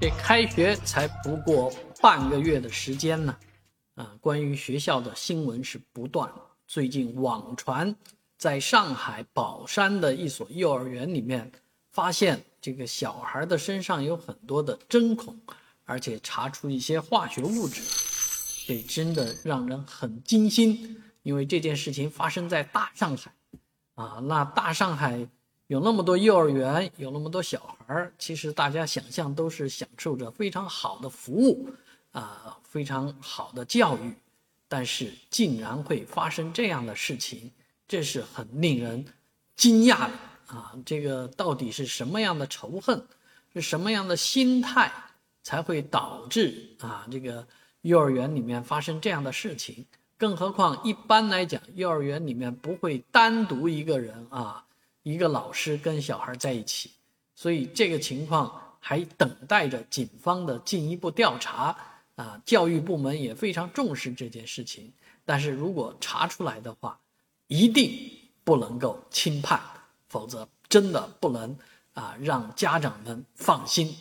这开学才不过半个月的时间呢，啊，关于学校的新闻是不断。最近网传，在上海宝山的一所幼儿园里面，发现这个小孩的身上有很多的针孔，而且查出一些化学物质，这真的让人很惊心。因为这件事情发生在大上海，啊，那大上海。有那么多幼儿园，有那么多小孩儿，其实大家想象都是享受着非常好的服务，啊，非常好的教育，但是竟然会发生这样的事情，这是很令人惊讶的啊！这个到底是什么样的仇恨，是什么样的心态，才会导致啊这个幼儿园里面发生这样的事情？更何况一般来讲，幼儿园里面不会单独一个人啊。一个老师跟小孩在一起，所以这个情况还等待着警方的进一步调查啊。教育部门也非常重视这件事情，但是如果查出来的话，一定不能够轻判，否则真的不能啊让家长们放心。